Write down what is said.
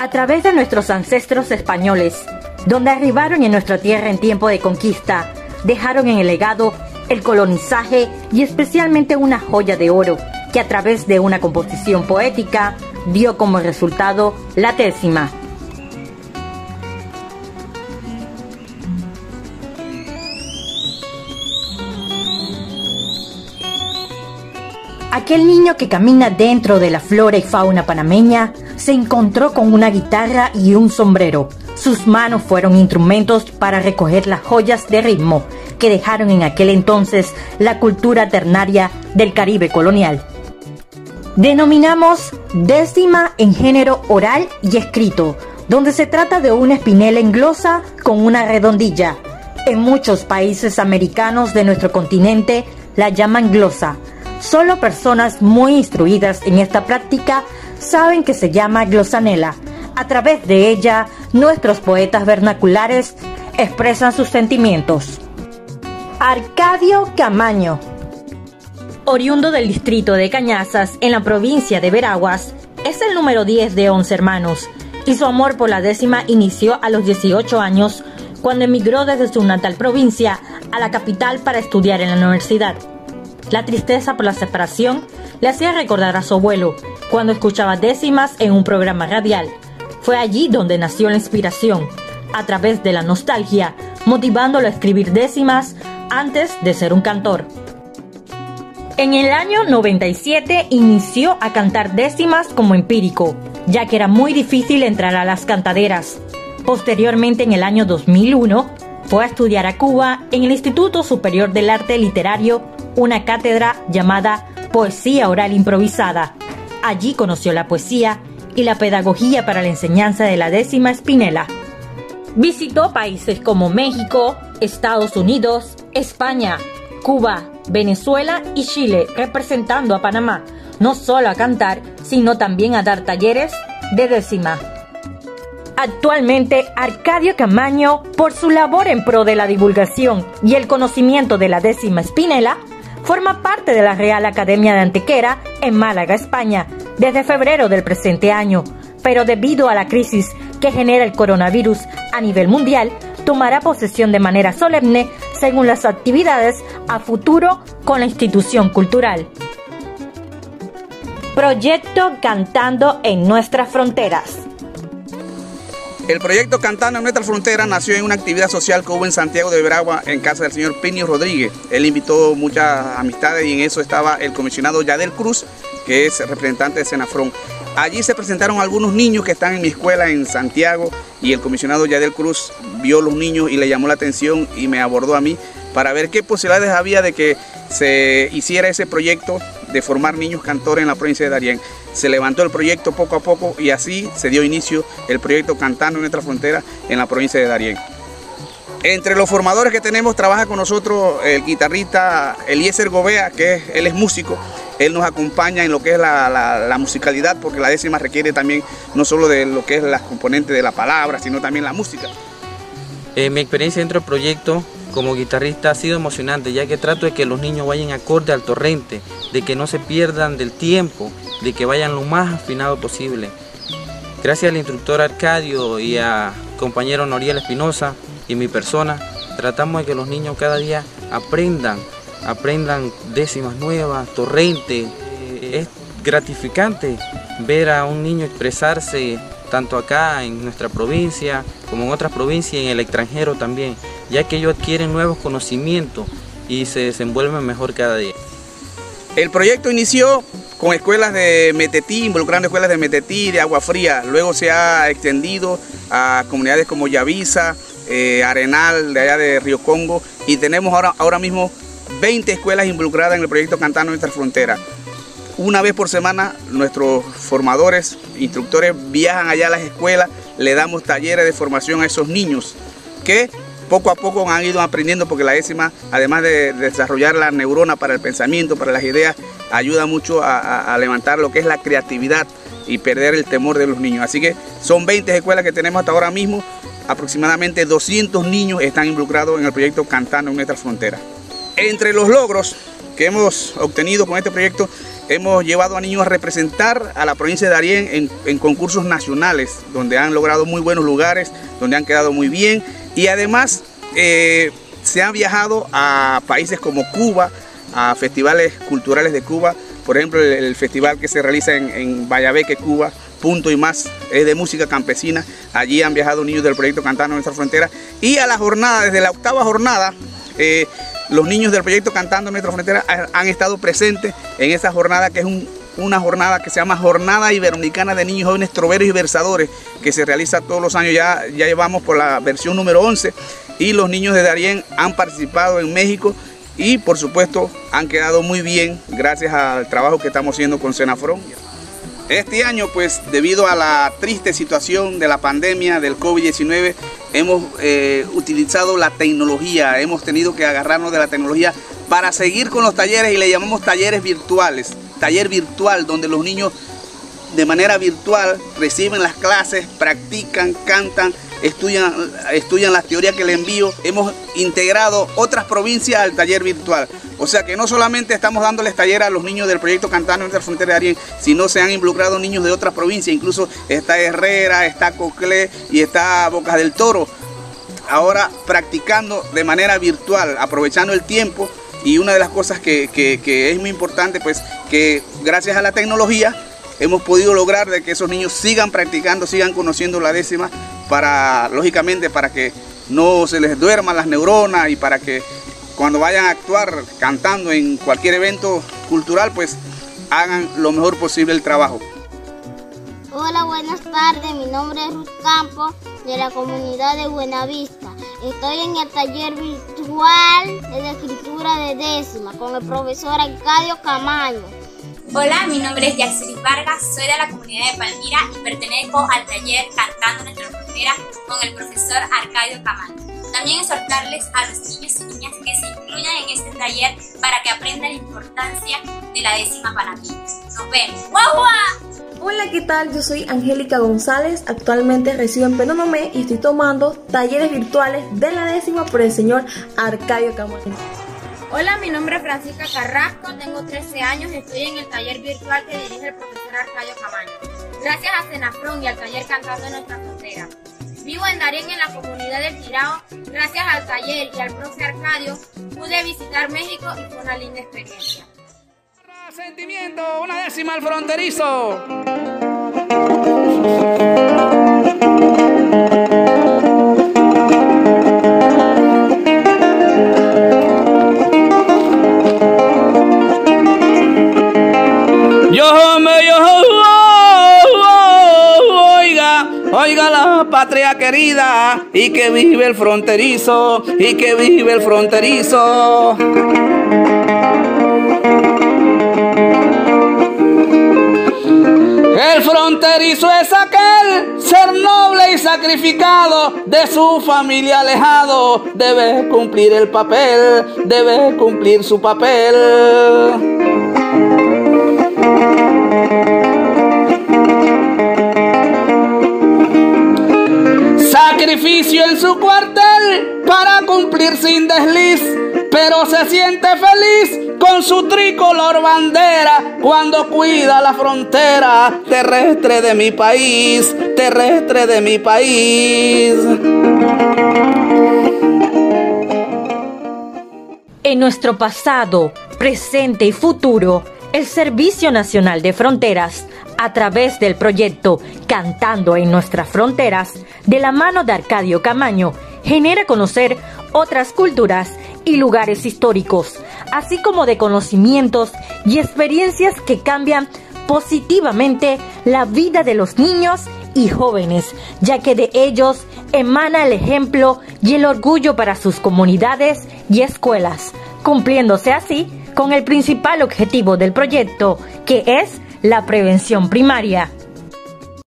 A través de nuestros ancestros españoles, donde arribaron en nuestra tierra en tiempo de conquista, dejaron en el legado el colonizaje y especialmente una joya de oro que a través de una composición poética dio como resultado la décima. Aquel niño que camina dentro de la flora y fauna panameña se encontró con una guitarra y un sombrero. Sus manos fueron instrumentos para recoger las joyas de ritmo que dejaron en aquel entonces la cultura ternaria del Caribe colonial. Denominamos décima en género oral y escrito, donde se trata de una espinela en glosa con una redondilla. En muchos países americanos de nuestro continente la llaman glosa Solo personas muy instruidas en esta práctica saben que se llama glosanela. A través de ella, nuestros poetas vernaculares expresan sus sentimientos. Arcadio Camaño. Oriundo del distrito de Cañazas, en la provincia de Veraguas, es el número 10 de 11 hermanos, y su amor por la décima inició a los 18 años, cuando emigró desde su natal provincia a la capital para estudiar en la universidad. La tristeza por la separación le hacía recordar a su abuelo cuando escuchaba décimas en un programa radial. Fue allí donde nació la inspiración, a través de la nostalgia, motivándolo a escribir décimas antes de ser un cantor. En el año 97 inició a cantar décimas como empírico, ya que era muy difícil entrar a las cantaderas. Posteriormente, en el año 2001, fue a estudiar a Cuba en el Instituto Superior del Arte Literario una cátedra llamada Poesía Oral Improvisada. Allí conoció la poesía y la pedagogía para la enseñanza de la décima espinela. Visitó países como México, Estados Unidos, España, Cuba, Venezuela y Chile, representando a Panamá, no solo a cantar, sino también a dar talleres de décima. Actualmente, Arcadio Camaño, por su labor en pro de la divulgación y el conocimiento de la décima espinela, forma parte de la Real Academia de Antequera en Málaga, España, desde febrero del presente año, pero debido a la crisis que genera el coronavirus a nivel mundial, tomará posesión de manera solemne según las actividades a futuro con la institución cultural. Proyecto Cantando en nuestras fronteras. El proyecto Cantando en nuestra frontera nació en una actividad social que hubo en Santiago de Veragua en casa del señor Pinio Rodríguez. Él invitó muchas amistades y en eso estaba el comisionado Yadel Cruz, que es representante de Senafrón. Allí se presentaron algunos niños que están en mi escuela en Santiago y el comisionado Yadel Cruz vio los niños y le llamó la atención y me abordó a mí para ver qué posibilidades había de que se hiciera ese proyecto de formar niños cantores en la provincia de Darién. Se levantó el proyecto poco a poco y así se dio inicio el proyecto Cantando en nuestra frontera en la provincia de Darién. Entre los formadores que tenemos trabaja con nosotros el guitarrista Eliezer Gobea, que él es músico. Él nos acompaña en lo que es la, musicalidad, porque la décima requiere también no solo de lo que es las componentes de la palabra, sino también la música. Eh, mi experiencia dentro del proyecto como guitarrista ha sido emocionante, ya que trato de que los niños vayan acorde al torrente, de que no se pierdan del tiempo, de que vayan lo más afinado posible. Gracias al instructor Arcadio y a compañero Noriel Espinosa y mi persona, tratamos de que los niños cada día aprendan, aprendan décimas nuevas, torrente. Es gratificante ver a un niño expresarse tanto acá en nuestra provincia como en otras provincias y en el extranjero también, ya que ellos adquieren nuevos conocimientos y se desenvuelven mejor cada día. El proyecto inició con escuelas de Metetí, involucrando escuelas de Metetí, de Agua Fría. Luego se ha extendido a comunidades como Yavisa, eh, Arenal, de allá de Río Congo. Y tenemos ahora, ahora mismo 20 escuelas involucradas en el proyecto Cantando Nuestra Frontera. Una vez por semana nuestros formadores, instructores viajan allá a las escuelas, le damos talleres de formación a esos niños que poco a poco han ido aprendiendo porque la décima, además de desarrollar la neurona para el pensamiento, para las ideas, ayuda mucho a, levantar lo que es la creatividad y perder el temor de los niños. Así que son 20 escuelas que tenemos hasta ahora mismo, aproximadamente 200 niños están involucrados en el proyecto Cantando en nuestra frontera. entre los logros que hemos obtenido con este proyecto, hemos llevado a niños a representar a la provincia de Darién en, concursos nacionales, donde han logrado muy buenos lugares, donde han quedado muy bien y además eh, se han viajado a países como Cuba, a festivales culturales de Cuba, por ejemplo el, festival que se realiza en, en Cuba, Punto y Más, es de música campesina, allí han viajado niños del proyecto Cantando Nuestra Frontera. Y a la jornada, desde la octava jornada, eh, los niños del proyecto Cantando Nuestra Frontera han estado presentes en esa jornada que es una jornada que se llama Jornada Iberoamericana de Niños Jóvenes Troveros y Versadores, que se realiza todos los años, ya, ya llevamos por la versión número 11 y los niños de Darién han participado en México y por supuesto han quedado muy bien gracias al trabajo que estamos haciendo con Senafron. Este año, pues debido a la triste situación de la pandemia del COVID-19, hemos eh, utilizado la tecnología, hemos tenido que agarrarnos de la tecnología para seguir con los talleres y le llamamos talleres virtuales. Taller virtual donde los niños de manera virtual reciben las clases, practican, cantan, estudian, estudian las teorías que le envío. Hemos integrado otras provincias al taller virtual. O sea que no solamente estamos dándoles taller a los niños del proyecto Cantando entre la Frontera de Arién, sino se han involucrado niños de otras provincias, incluso está Herrera, está Coclé y está Bocas del Toro. Ahora practicando de manera virtual, aprovechando el tiempo y una de las cosas que, que, es muy importante, pues que gracias a la tecnología hemos podido lograr de que esos niños sigan practicando, sigan conociendo la décima, para, lógicamente, para que no se les duerman las neuronas y para que cuando vayan a actuar cantando en cualquier evento cultural, pues hagan lo mejor posible el trabajo. Hola, buenas tardes. Mi nombre es Ruth Campos de la comunidad de Buenavista. Estoy en el taller virtual de escritura de décima con el profesor Arcadio Camaño. Hola, mi nombre es Yaxelis Vargas, soy de la comunidad de Palmira y pertenezco al taller Cantando Nuestra Frontera con el profesor Arcadio Camacho. También exhortarles a los niños y niñas que se incluyan en este taller para que aprendan la importancia de la décima panamina. Nos vemos. ¡Guau, Hola, ¿qué tal? Yo soy Angélica González, actualmente resido en Penonomé y estoy tomando talleres virtuales de la décima por el señor Arcadio Camacho. Hola, mi nombre es Francisca Carrasco, tengo 13 años y estoy en el taller virtual que dirige el profesor Arcadio Camaño. Gracias a Senafrón y al taller Cantando en Nuestra Frontera. Vivo en Darien, en la comunidad del Tirao. Gracias al taller y al profe Arcadio pude visitar México y fue una linda experiencia. Sentimiento, una décima al fronterizo. Patria querida y que vive el fronterizo y que vive el fronterizo. El fronterizo es aquel ser noble y sacrificado de su familia alejado. Debe cumplir el papel, debe cumplir su papel. sacrificio en su cuartel para cumplir sin desliz, pero se siente feliz con su tricolor bandera cuando cuida la frontera terrestre de mi país, terrestre de mi país. En nuestro pasado, presente y futuro, el Servicio Nacional de Fronteras a través del proyecto Cantando en nuestras fronteras, de la mano de Arcadio Camaño, genera conocer otras culturas y lugares históricos, así como de conocimientos y experiencias que cambian positivamente la vida de los niños y jóvenes, ya que de ellos emana el ejemplo y el orgullo para sus comunidades y escuelas, cumpliéndose así con el principal objetivo del proyecto, que es la prevención primaria.